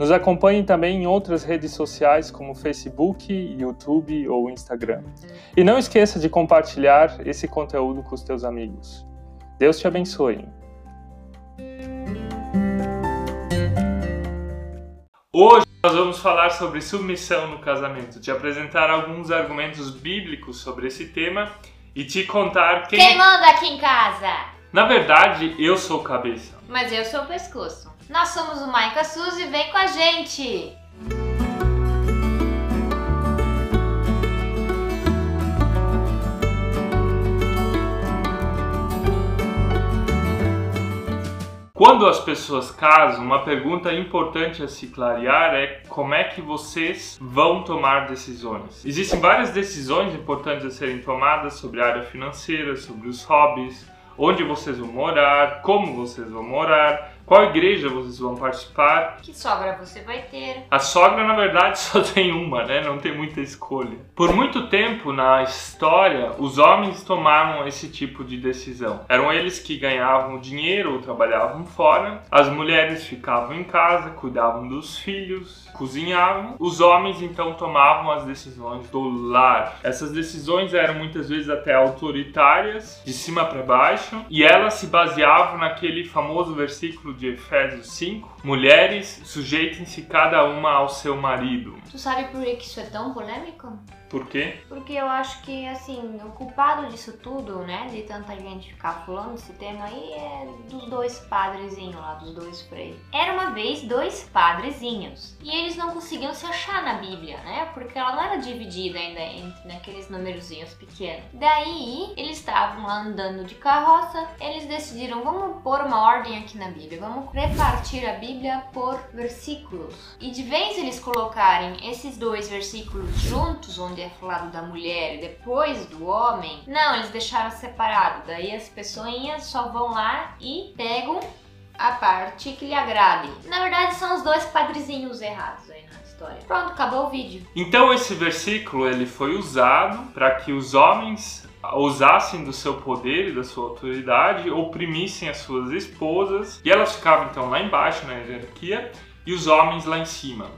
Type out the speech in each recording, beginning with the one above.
Nos acompanhe também em outras redes sociais como Facebook, YouTube ou Instagram. E não esqueça de compartilhar esse conteúdo com os teus amigos. Deus te abençoe. Hoje nós vamos falar sobre submissão no casamento, te apresentar alguns argumentos bíblicos sobre esse tema e te contar quem. Quem manda aqui em casa? Na verdade, eu sou cabeça. Mas eu sou o pescoço. Nós somos o Maica Suzy, vem com a gente! Quando as pessoas casam, uma pergunta importante a se clarear é como é que vocês vão tomar decisões. Existem várias decisões importantes a serem tomadas sobre a área financeira, sobre os hobbies, onde vocês vão morar, como vocês vão morar, qual igreja vocês vão participar? Que sogra você vai ter? A sogra, na verdade, só tem uma, né? Não tem muita escolha. Por muito tempo na história, os homens tomaram esse tipo de decisão. Eram eles que ganhavam dinheiro ou trabalhavam fora. As mulheres ficavam em casa, cuidavam dos filhos, cozinhavam. Os homens então tomavam as decisões do lar. Essas decisões eram muitas vezes até autoritárias, de cima para baixo, e elas se baseavam naquele famoso versículo de Efésios 5, mulheres, sujeitem-se cada uma ao seu marido. Tu sabe por que isso é tão polêmico? Por quê? Porque eu acho que, assim, o culpado disso tudo, né, de tanta gente ficar falando desse tema aí, é dos dois padrezinhos lá, dos dois freios. Era uma vez dois padrezinhos, e eles não conseguiam se achar na Bíblia, né, porque ela não era dividida ainda entre naqueles númerozinhos pequenos. Daí, eles estavam lá andando de carroça, eles decidiram, vamos pôr uma ordem aqui na Bíblia, vamos repartir a Bíblia por versículos. E de vez eles colocarem esses dois versículos juntos, onde é falado da mulher e depois do homem, não, eles deixaram separado. Daí as pessoinhas só vão lá e pegam a parte que lhe agrade. Na verdade, são os dois padrezinhos errados aí na história. Pronto, acabou o vídeo. Então esse versículo ele foi usado para que os homens usassem do seu poder e da sua autoridade, oprimissem as suas esposas, e elas ficavam então lá embaixo na hierarquia e os homens lá em cima.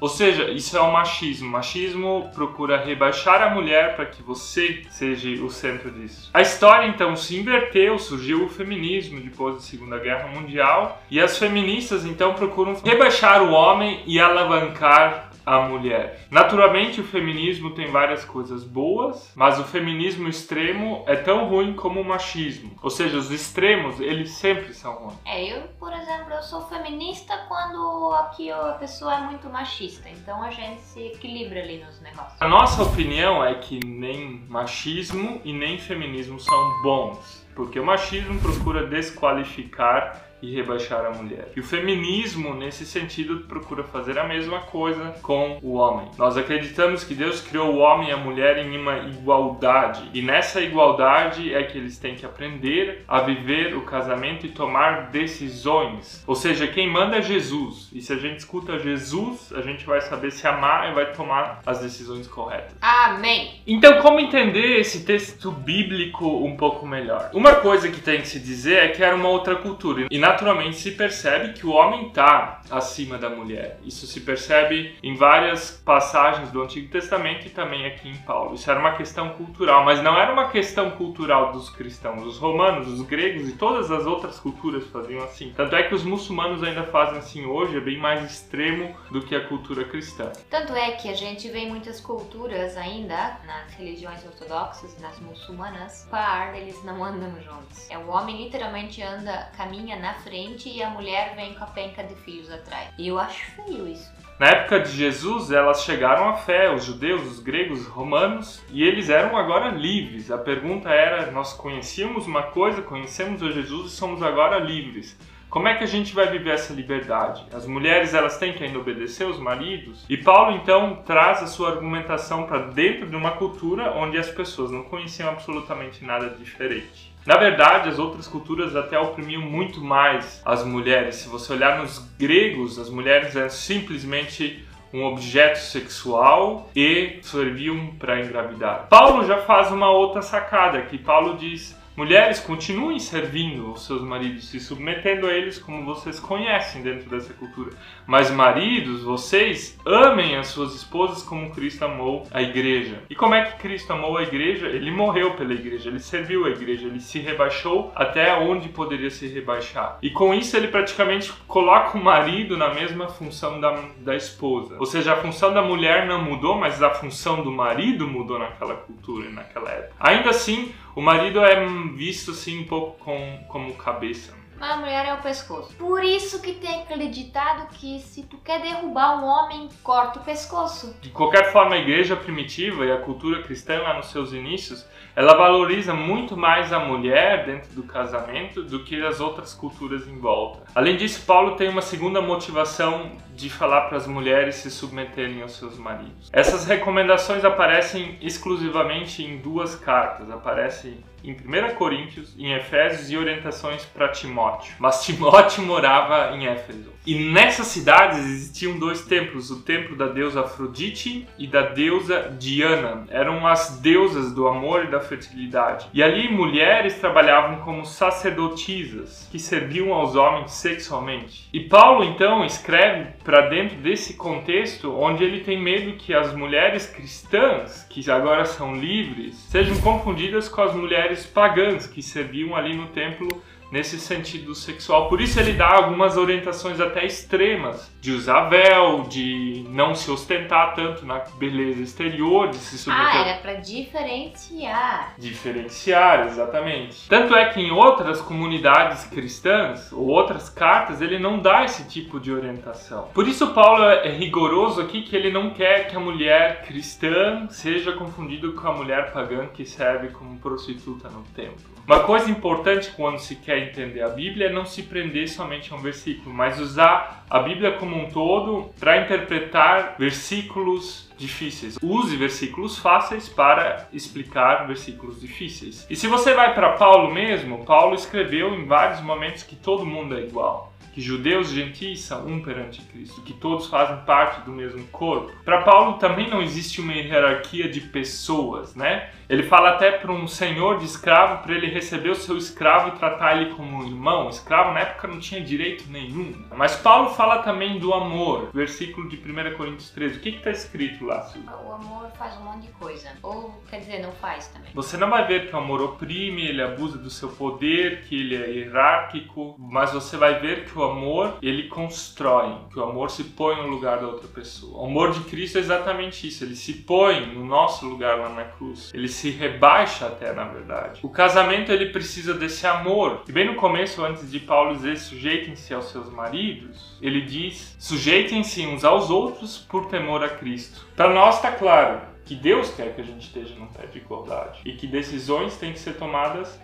Ou seja, isso é o machismo. O machismo procura rebaixar a mulher para que você seja o centro disso. A história então se inverteu, surgiu o feminismo depois da Segunda Guerra Mundial e as feministas então procuram rebaixar o homem e alavancar a mulher. Naturalmente, o feminismo tem várias coisas boas, mas o feminismo extremo é tão ruim como o machismo. Ou seja, os extremos, eles sempre são ruins. É, eu, por exemplo, eu sou feminista quando aqui a pessoa é muito machista. Então a gente se equilibra ali nos negócios. A nossa opinião é que nem machismo e nem feminismo são bons, porque o machismo procura desqualificar e rebaixar a mulher. E o feminismo, nesse sentido, procura fazer a mesma coisa com o homem. Nós acreditamos que Deus criou o homem e a mulher em uma igualdade, e nessa igualdade é que eles têm que aprender a viver o casamento e tomar decisões. Ou seja, quem manda é Jesus, e se a gente escuta Jesus, a gente vai saber se amar e vai tomar as decisões corretas. Amém! Então, como entender esse texto bíblico um pouco melhor? Uma coisa que tem que se dizer é que era uma outra cultura, e na naturalmente se percebe que o homem está acima da mulher. Isso se percebe em várias passagens do Antigo Testamento e também aqui em Paulo. Isso era uma questão cultural, mas não era uma questão cultural dos cristãos. Os romanos, os gregos e todas as outras culturas faziam assim. Tanto é que os muçulmanos ainda fazem assim hoje, é bem mais extremo do que a cultura cristã. Tanto é que a gente vê muitas culturas ainda nas religiões ortodoxas, nas muçulmanas, par eles não andam juntos. É o homem literalmente anda, caminha na frente e a mulher vem com a penca de fios atrás. E eu acho feio isso. Na época de Jesus, elas chegaram à fé, os judeus, os gregos, os romanos, e eles eram agora livres. A pergunta era: nós conhecíamos uma coisa, conhecemos a Jesus e somos agora livres. Como é que a gente vai viver essa liberdade? As mulheres elas têm que ainda obedecer os maridos? E Paulo então traz a sua argumentação para dentro de uma cultura onde as pessoas não conheciam absolutamente nada diferente. Na verdade, as outras culturas até oprimiam muito mais as mulheres. Se você olhar nos gregos, as mulheres eram simplesmente um objeto sexual e serviam para engravidar. Paulo já faz uma outra sacada, que Paulo diz Mulheres, continuem servindo os seus maridos, se submetendo a eles como vocês conhecem dentro dessa cultura. Mas maridos, vocês amem as suas esposas como Cristo amou a igreja. E como é que Cristo amou a igreja? Ele morreu pela igreja, ele serviu a igreja, ele se rebaixou até onde poderia se rebaixar. E com isso ele praticamente coloca o marido na mesma função da, da esposa. Ou seja, a função da mulher não mudou, mas a função do marido mudou naquela cultura e naquela época. Ainda assim, o marido é visto assim um pouco com, como cabeça. Mas a mulher é o pescoço. Por isso que tem aquele ditado que se tu quer derrubar um homem, corta o pescoço. De qualquer forma, a igreja primitiva e a cultura cristã lá nos seus inícios, ela valoriza muito mais a mulher dentro do casamento do que as outras culturas em volta. Além disso, Paulo tem uma segunda motivação de falar para as mulheres se submeterem aos seus maridos. Essas recomendações aparecem exclusivamente em duas cartas. Aparecem em 1 Coríntios, em Efésios e orientações para Timóteo. Mas Timóteo morava em Éfeso. E nessas cidades existiam dois templos, o templo da deusa Afrodite e da deusa Diana. Eram as deusas do amor e da fertilidade. E ali mulheres trabalhavam como sacerdotisas, que serviam aos homens sexualmente. E Paulo então escreve para dentro desse contexto onde ele tem medo que as mulheres cristãs, que agora são livres, sejam confundidas com as mulheres pagãs que serviam ali no templo nesse sentido sexual. Por isso ele dá algumas orientações até extremas de usar véu, de não se ostentar tanto na beleza exterior, de se submeter. Ah, era para diferenciar. Diferenciar, exatamente. Tanto é que em outras comunidades cristãs ou outras cartas ele não dá esse tipo de orientação. Por isso Paulo é rigoroso aqui que ele não quer que a mulher cristã seja confundida com a mulher pagã que serve como prostituta no templo. Uma coisa importante quando se quer entender a Bíblia é não se prender somente a um versículo, mas usar a Bíblia como um todo para interpretar versículos difíceis. Use versículos fáceis para explicar versículos difíceis. E se você vai para Paulo mesmo, Paulo escreveu em vários momentos que todo mundo é igual que judeus e gentis são um perante Cristo, que todos fazem parte do mesmo corpo. Para Paulo também não existe uma hierarquia de pessoas, né? Ele fala até para um senhor de escravo para ele receber o seu escravo e tratar ele como um irmão. O escravo na época não tinha direito nenhum. Mas Paulo fala também do amor, versículo de 1 Coríntios 13. O que está escrito lá, Sil? O amor faz um monte de coisa. Ou, quer dizer, não faz também. Você não vai ver que o amor oprime, ele abusa do seu poder, que ele é hierárquico, mas você vai ver que o amor, ele constrói, que o amor se põe no lugar da outra pessoa. O amor de Cristo é exatamente isso, ele se põe no nosso lugar lá na cruz. Ele se rebaixa até, na verdade. O casamento ele precisa desse amor. E bem no começo, antes de Paulo dizer sujeitem-se aos seus maridos, ele diz sujeitem-se uns aos outros por temor a Cristo. Para nós está claro que Deus quer que a gente esteja num pé de igualdade e que decisões têm que ser tomadas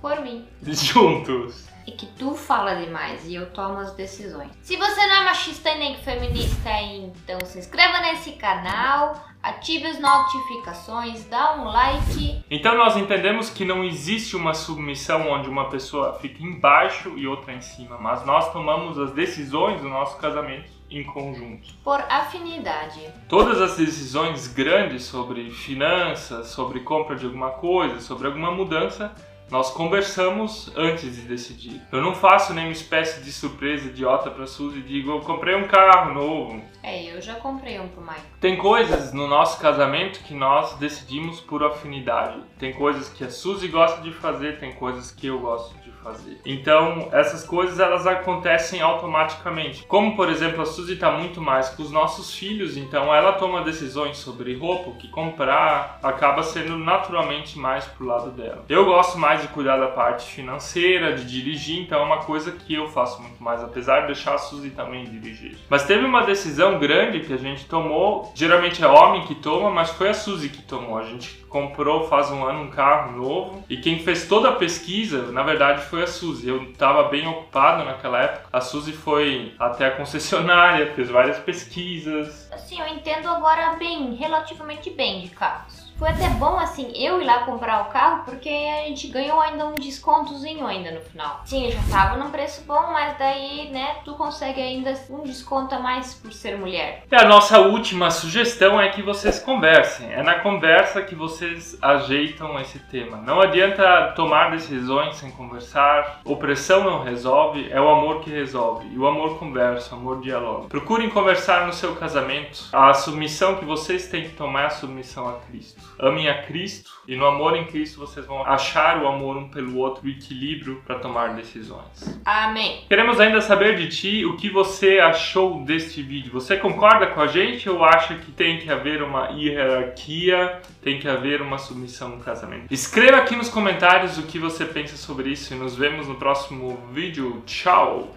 por mim. Juntos. Que tu fala demais e eu tomo as decisões. Se você não é machista e nem feminista, então se inscreva nesse canal, ative as notificações, dá um like. Então nós entendemos que não existe uma submissão onde uma pessoa fica embaixo e outra em cima, mas nós tomamos as decisões do nosso casamento em conjunto. Por afinidade. Todas as decisões grandes sobre finanças, sobre compra de alguma coisa, sobre alguma mudança, nós conversamos antes de decidir. Eu não faço nenhuma espécie de surpresa idiota pra Suzy e digo, eu comprei um carro novo. É, eu já comprei um pro Mike. Tem coisas no nosso casamento que nós decidimos por afinidade. Tem coisas que a Suzy gosta de fazer, tem coisas que eu gosto de fazer. Então, essas coisas elas acontecem automaticamente. Como, por exemplo, a Suzy está muito mais com os nossos filhos, então ela toma decisões sobre roupa, o que comprar, acaba sendo naturalmente mais pro lado dela. Eu gosto mais de cuidar da parte financeira, de dirigir, então é uma coisa que eu faço muito mais, apesar de deixar a Suzy também dirigir. Mas teve uma decisão grande que a gente tomou, geralmente é homem que toma, mas foi a Suzy que tomou. A gente comprou faz um ano um carro novo e quem fez toda a pesquisa, na verdade, foi a Suzy. Eu estava bem ocupado naquela época. A Suzy foi até a concessionária, fez várias pesquisas. Assim, eu entendo agora bem, relativamente bem de carros. Foi até bom, assim, eu ir lá comprar o carro, porque a gente ganhou ainda um descontozinho ainda no final. Sim, já tava num preço bom, mas daí, né, tu consegue ainda um desconto a mais por ser mulher. E a nossa última sugestão é que vocês conversem. É na conversa que vocês ajeitam esse tema. Não adianta tomar decisões sem conversar. Opressão não resolve, é o amor que resolve. E o amor conversa, o amor dialoga. Procurem conversar no seu casamento. A submissão que vocês têm que tomar é a submissão a Cristo amem a Cristo e no amor em Cristo vocês vão achar o amor um pelo outro, o equilíbrio para tomar decisões. Amém. Queremos ainda saber de ti o que você achou deste vídeo. Você concorda com a gente ou acha que tem que haver uma hierarquia, tem que haver uma submissão no casamento? Escreva aqui nos comentários o que você pensa sobre isso e nos vemos no próximo vídeo. Tchau!